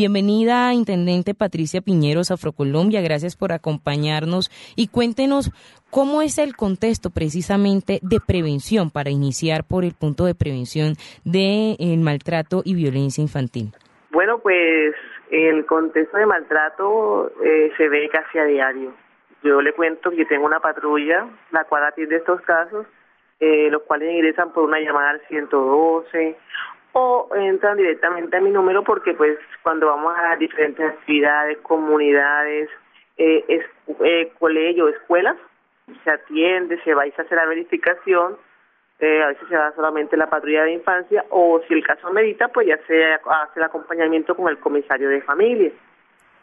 Bienvenida, Intendente Patricia Piñeros, Afrocolombia. Gracias por acompañarnos y cuéntenos cómo es el contexto precisamente de prevención para iniciar por el punto de prevención del de maltrato y violencia infantil. Bueno, pues el contexto de maltrato eh, se ve casi a diario. Yo le cuento que tengo una patrulla, la cual atiende estos casos, eh, los cuales ingresan por una llamada al 112 o entran directamente a mi número porque pues cuando vamos a diferentes actividades, comunidades, eh, es, eh, escuelas, se atiende, se va a hacer la verificación, eh, a veces se da solamente la patrulla de infancia o si el caso medita, pues ya se hace el acompañamiento con el comisario de familia.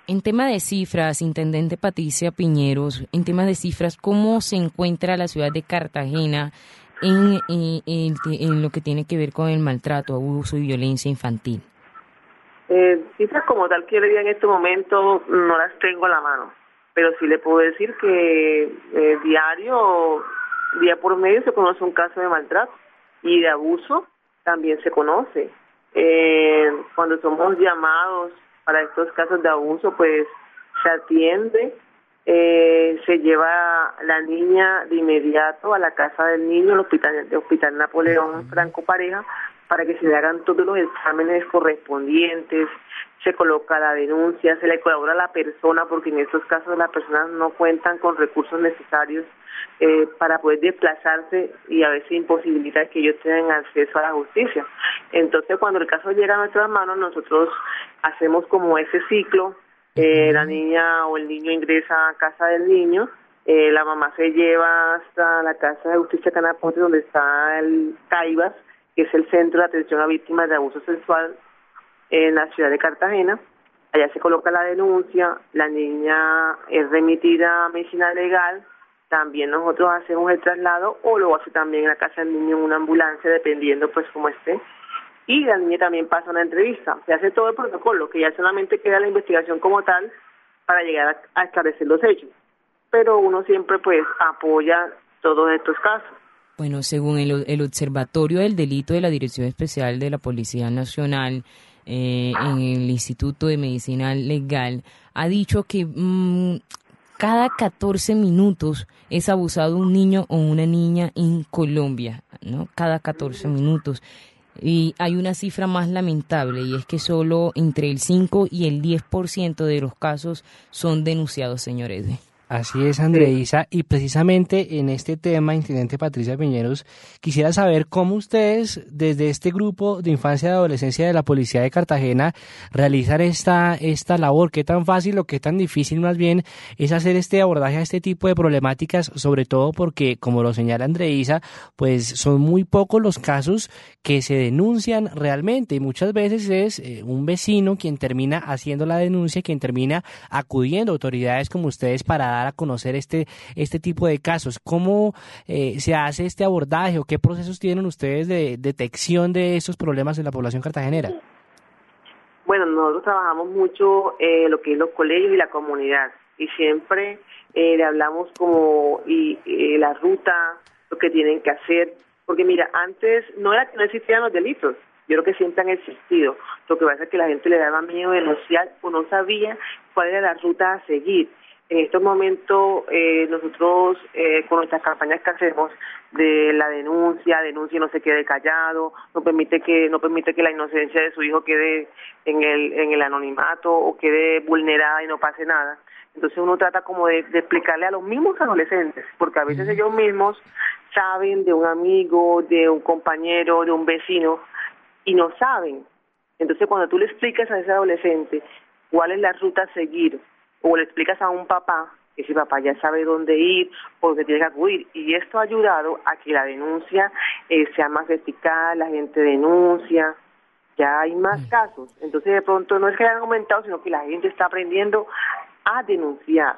En tema de cifras, Intendente Patricia Piñeros, en tema de cifras, ¿cómo se encuentra la ciudad de Cartagena en, lo que tiene que ver con el maltrato, abuso y violencia infantil? Eh, cifras como tal que le diga en este momento no las tengo a la mano, pero sí le puedo decir que eh, diario, día por medio se conoce un caso de maltrato y de abuso también se conoce. Eh, cuando somos llamados para estos casos de abuso, pues se atiende eh, se lleva la niña de inmediato a la casa del niño, el hospital, el hospital Napoleón Franco Pareja, para que se le hagan todos los exámenes correspondientes, se coloca la denuncia, se le colabora a la persona, porque en estos casos las personas no cuentan con recursos necesarios eh, para poder desplazarse y a veces imposibilita que ellos tengan acceso a la justicia. Entonces, cuando el caso llega a nuestras manos, nosotros hacemos como ese ciclo eh, la niña o el niño ingresa a casa del niño, eh, la mamá se lleva hasta la casa de justicia Canapote donde está el CAIBAS, que es el Centro de Atención a Víctimas de Abuso Sexual en la ciudad de Cartagena. Allá se coloca la denuncia, la niña es remitida a medicina legal, también nosotros hacemos el traslado o lo hace también en la casa del niño en una ambulancia, dependiendo pues cómo esté y la niña también pasa una entrevista. Se hace todo el protocolo, que ya solamente queda la investigación como tal para llegar a, esclarecer los hechos. Pero uno siempre pues apoya todos estos casos. Bueno, según el, Observatorio del Delito de la Dirección Especial de la Policía Nacional, eh, en el Instituto de Medicina Legal, ha dicho que mm, cada 14 minutos es abusado un niño o una niña en Colombia, ¿no? Cada 14 minutos. Y hay una cifra más lamentable y es que solo entre el 5 y el 10% de los casos son denunciados, señor Edwin. Así es, Andreisa. Y precisamente en este tema, Intendente Patricia Piñeros, quisiera saber cómo ustedes, desde este grupo de infancia y adolescencia de la Policía de Cartagena, realizan esta, esta labor. ¿Qué tan fácil o qué tan difícil más bien es hacer este abordaje a este tipo de problemáticas? Sobre todo porque, como lo señala Andreisa, pues son muy pocos los casos que se denuncian realmente. Y muchas veces es eh, un vecino quien termina haciendo la denuncia, quien termina acudiendo a autoridades como ustedes para a conocer este, este tipo de casos. ¿Cómo eh, se hace este abordaje o qué procesos tienen ustedes de detección de estos problemas en la población cartagenera? Bueno, nosotros trabajamos mucho eh, lo que es los colegios y la comunidad y siempre eh, le hablamos como y, la ruta, lo que tienen que hacer, porque mira, antes no era que no existían los delitos, yo creo que siempre han existido. Lo que pasa es que la gente le daba miedo denunciar o no sabía cuál era la ruta a seguir. En estos momentos eh, nosotros eh, con nuestras campañas que hacemos de la denuncia, denuncia y no se quede callado, no permite que no permite que la inocencia de su hijo quede en el en el anonimato o quede vulnerada y no pase nada. Entonces uno trata como de, explicarle a los mismos adolescentes, porque a veces ellos mismos saben de un amigo, de un compañero, de un vecino y no saben. Entonces cuando tú le explicas a ese adolescente cuál es la ruta a seguir, o le explicas a un papá que si papá ya sabe dónde ir o dónde tiene que acudir. Y esto ha ayudado a que la denuncia eh, sea más eficaz, la gente denuncia, ya hay más mm. casos. Entonces de pronto no es que hayan aumentado, sino que la gente está aprendiendo a denunciar.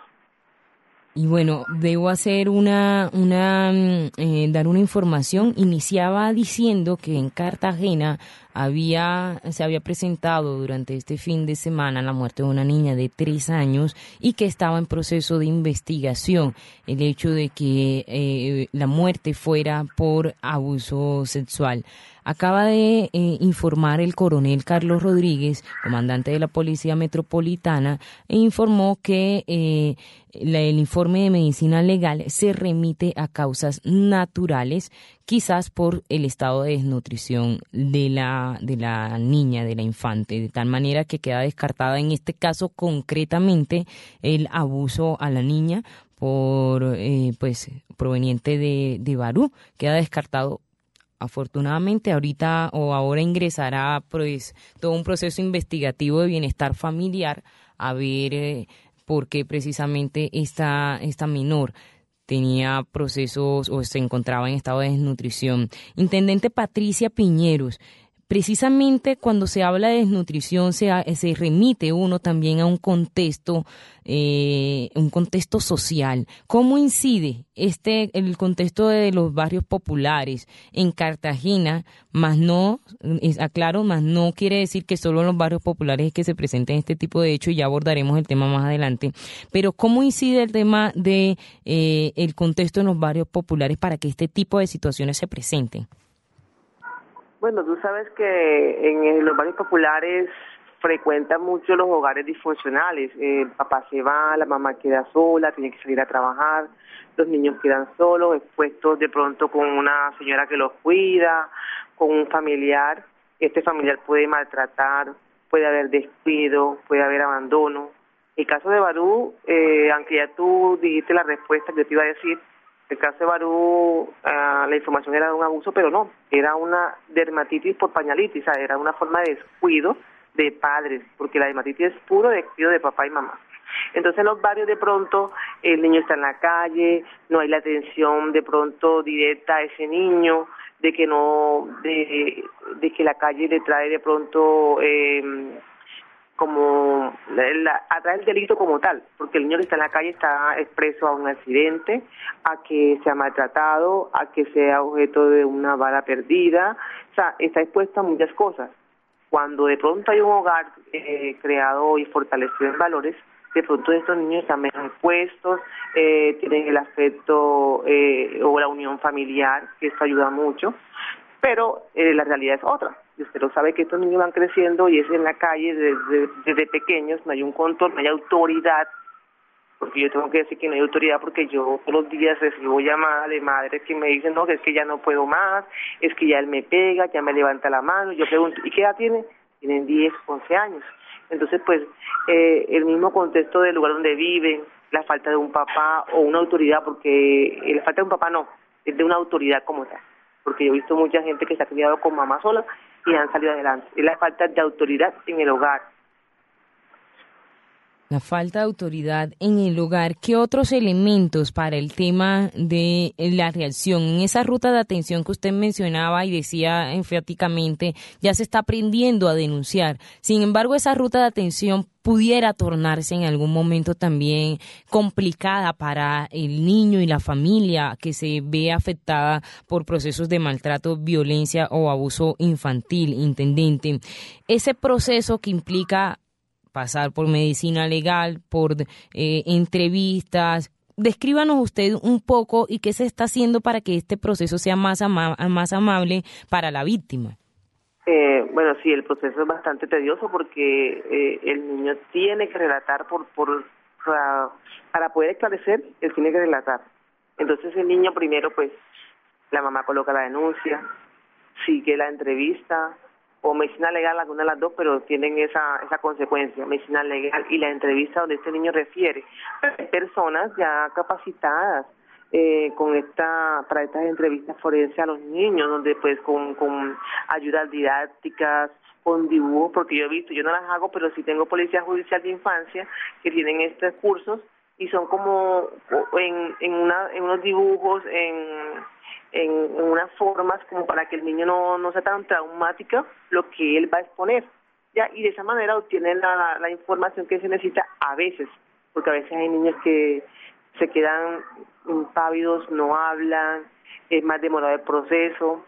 Y bueno, debo hacer una, una mm, eh, dar una información. Iniciaba diciendo que en Cartagena había, se había presentado durante este fin de semana la muerte de una niña de tres años y que estaba en proceso de investigación. El hecho de que eh, la muerte fuera por abuso sexual. Acaba de eh, informar el coronel Carlos Rodríguez, comandante de la Policía Metropolitana, e informó que eh, el informe de medicina legal se remite a causas naturales, quizás por el estado de desnutrición de la, de la niña, de la infante, de tal manera que queda descartada en este caso concretamente el abuso a la niña por eh, pues proveniente de, de Barú queda descartado afortunadamente ahorita o ahora ingresará pues todo un proceso investigativo de bienestar familiar a ver eh, por qué precisamente esta, esta menor tenía procesos o se encontraba en estado de desnutrición. Intendente Patricia Piñeros, precisamente cuando se habla de desnutrición se, se remite uno también a un contexto, eh, un contexto social. ¿Cómo incide este el contexto de los barrios populares en Cartagena? Más no, aclaro, más no quiere decir que solo en los barrios populares es que se presenten este tipo de hechos y ya abordaremos el tema más adelante. Pero ¿cómo incide el tema de eh, el contexto en los barrios populares para que este tipo de situaciones se presenten? Bueno, tú sabes que en los barrios populares frecuentan mucho los hogares disfuncionales. El papá se va, la mamá queda sola, tiene que salir a trabajar, los niños quedan solos, expuestos de pronto con una señora que los cuida, con un familiar. Este familiar puede maltratar, puede haber despido, puede haber abandono. El caso de Barú, eh, aunque ya tú dijiste la respuesta que yo te iba a decir, el caso de Barú, ah, la información era de un abuso, pero no, era una dermatitis por pañalitis, o sea, era una forma de descuido de padres, porque la dermatitis es puro descuido de papá y mamá. Entonces en los barrios de pronto el niño está en la calle, no hay la atención de pronto directa a ese niño, de que no, de, de que la calle le trae de pronto eh, como la, atrás el delito como tal, porque el niño que está en la calle está expreso a un accidente, a que sea maltratado, a que sea objeto de una bala perdida, o sea, está expuesto a muchas cosas. Cuando de pronto hay un hogar eh, creado y fortalecido en valores, de pronto estos niños están menos expuestos, eh, tienen el afecto eh, o la unión familiar, que esto ayuda mucho, pero eh, la realidad es otra y usted lo sabe que estos niños van creciendo y es en la calle desde, desde pequeños, no hay un control, no hay autoridad, porque yo tengo que decir que no hay autoridad porque yo todos los días recibo llamadas de madres que me dicen, no, es que ya no puedo más, es que ya él me pega, ya me levanta la mano, yo pregunto, ¿y qué edad tiene? Tienen 10, 11 años. Entonces, pues, eh, el mismo contexto del lugar donde viven, la falta de un papá o una autoridad, porque la falta de un papá no, es de una autoridad como tal porque yo he visto mucha gente que se ha criado con mamá sola y han salido adelante. Es la falta de autoridad en el hogar. La falta de autoridad en el hogar. ¿Qué otros elementos para el tema de la reacción? En esa ruta de atención que usted mencionaba y decía enfáticamente, ya se está aprendiendo a denunciar. Sin embargo, esa ruta de atención pudiera tornarse en algún momento también complicada para el niño y la familia que se ve afectada por procesos de maltrato, violencia o abuso infantil, intendente. Ese proceso que implica pasar por medicina legal, por eh, entrevistas. Descríbanos usted un poco y qué se está haciendo para que este proceso sea más, amable para la víctima. Eh, bueno, sí, el proceso es bastante tedioso porque eh, el niño tiene que relatar por, por para, para poder esclarecer, él tiene que relatar. Entonces el niño primero, pues, la mamá coloca la denuncia, sigue la entrevista, o medicina legal, alguna de las dos, pero tienen esa, esa consecuencia, medicina legal y la entrevista donde este niño refiere. Personas ya capacitadas eh, con esta, para estas entrevistas forenses a los niños, donde pues con, con ayudas didácticas, con dibujos, porque yo he visto, yo no las hago, pero sí tengo policía judicial de infancia que tienen estos cursos y son como en, en, una, en unos dibujos, en en, unas formas como para que el niño no, no sea tan traumática lo que él va a exponer. ya Y de esa manera obtiene la, la información que se necesita a veces, porque a veces hay niños que se quedan impávidos, no hablan, es más demorado el proceso,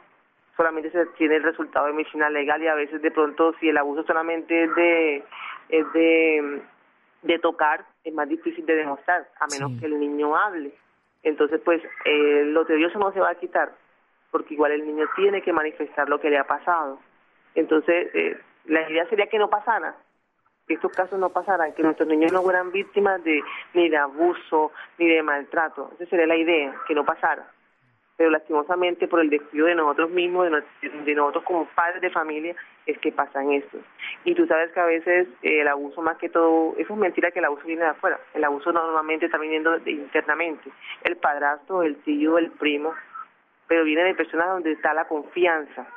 solamente se tiene el resultado de medicina legal y a veces de pronto si el abuso solamente es de es de, de tocar es más difícil de demostrar a menos que el niño hable. Entonces pues eh, lo tedioso no se va a quitar porque igual el niño tiene que manifestar lo que le ha pasado. Entonces eh, la idea sería que no pasara que estos casos no pasaran que nuestros niños no fueran víctimas de ni de abuso ni de maltrato. Esa sería la idea que no pasara. Pero lastimosamente por el descuido de nosotros mismos, de, nosotros como padres de familia, es que pasan esto. Y tú sabes que a veces eh, el abuso más que todo, eso es mentira que el abuso viene de afuera, el abuso normalmente está viniendo internamente, el padrastro, el tío, el primo, pero viene de personas donde está la confianza,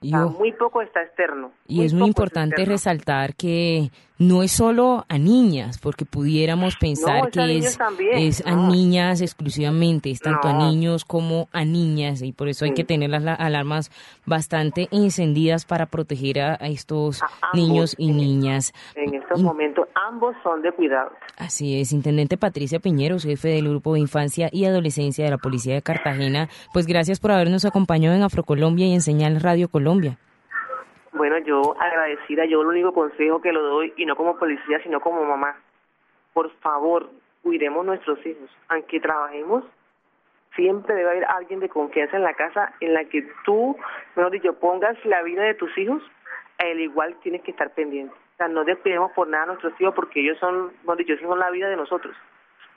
muy poco está externo. Y es muy importante resaltar que no es solo a niñas, porque pudiéramos pensar que es, es a niñas exclusivamente, es tanto a niños como a niñas, y por eso hay que tener las alarmas bastante encendidas para proteger a, estos niños y niñas. En estos momentos ambos son de cuidado. Así es, Intendente Patricia Piñero, jefe del Grupo de Infancia y Adolescencia de la Policía de Cartagena, pues gracias por habernos acompañado en Afrocolombia y en Señal Radio Colombia. Bueno, yo agradecida, yo el único consejo que lo doy, y no como policía, sino como mamá, por favor, cuidemos nuestros hijos. Aunque trabajemos, siempre debe haber alguien de confianza en la casa en la que tú, mejor dicho, pongas la vida de tus hijos, al igual tienes que estar pendiente. O sea, no despedimos por nada a nuestros hijos porque ellos son, mejor dicho, son la vida de nosotros.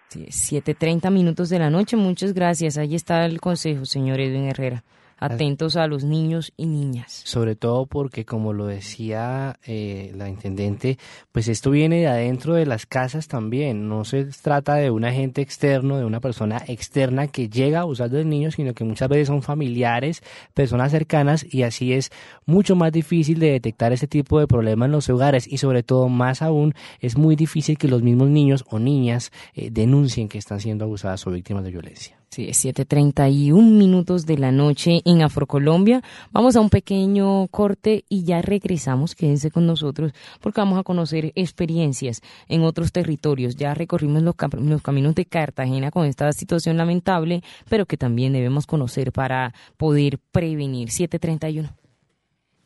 Sí, 7.30 minutos de la noche, muchas gracias. Ahí está el consejo, señor Edwin Herrera atentos a los niños y niñas. Sobre todo porque, como lo decía eh, la intendente, pues esto viene de adentro de las casas también. No se trata de un agente externo, de una persona externa que llega a abusar de los niños, sino que muchas veces son familiares, personas cercanas, y así es mucho más difícil de detectar ese tipo de problemas en los hogares y sobre todo más aún es muy difícil que los mismos niños o niñas eh, denuncien que están siendo abusadas o víctimas de violencia. Sí, es 7.31 minutos de la noche en Afrocolombia. Vamos a un pequeño corte y ya regresamos. Quédense con nosotros porque vamos a conocer experiencias en otros territorios. Ya recorrimos los, los caminos de Cartagena con esta situación lamentable, pero que también debemos conocer para poder prevenir. 731.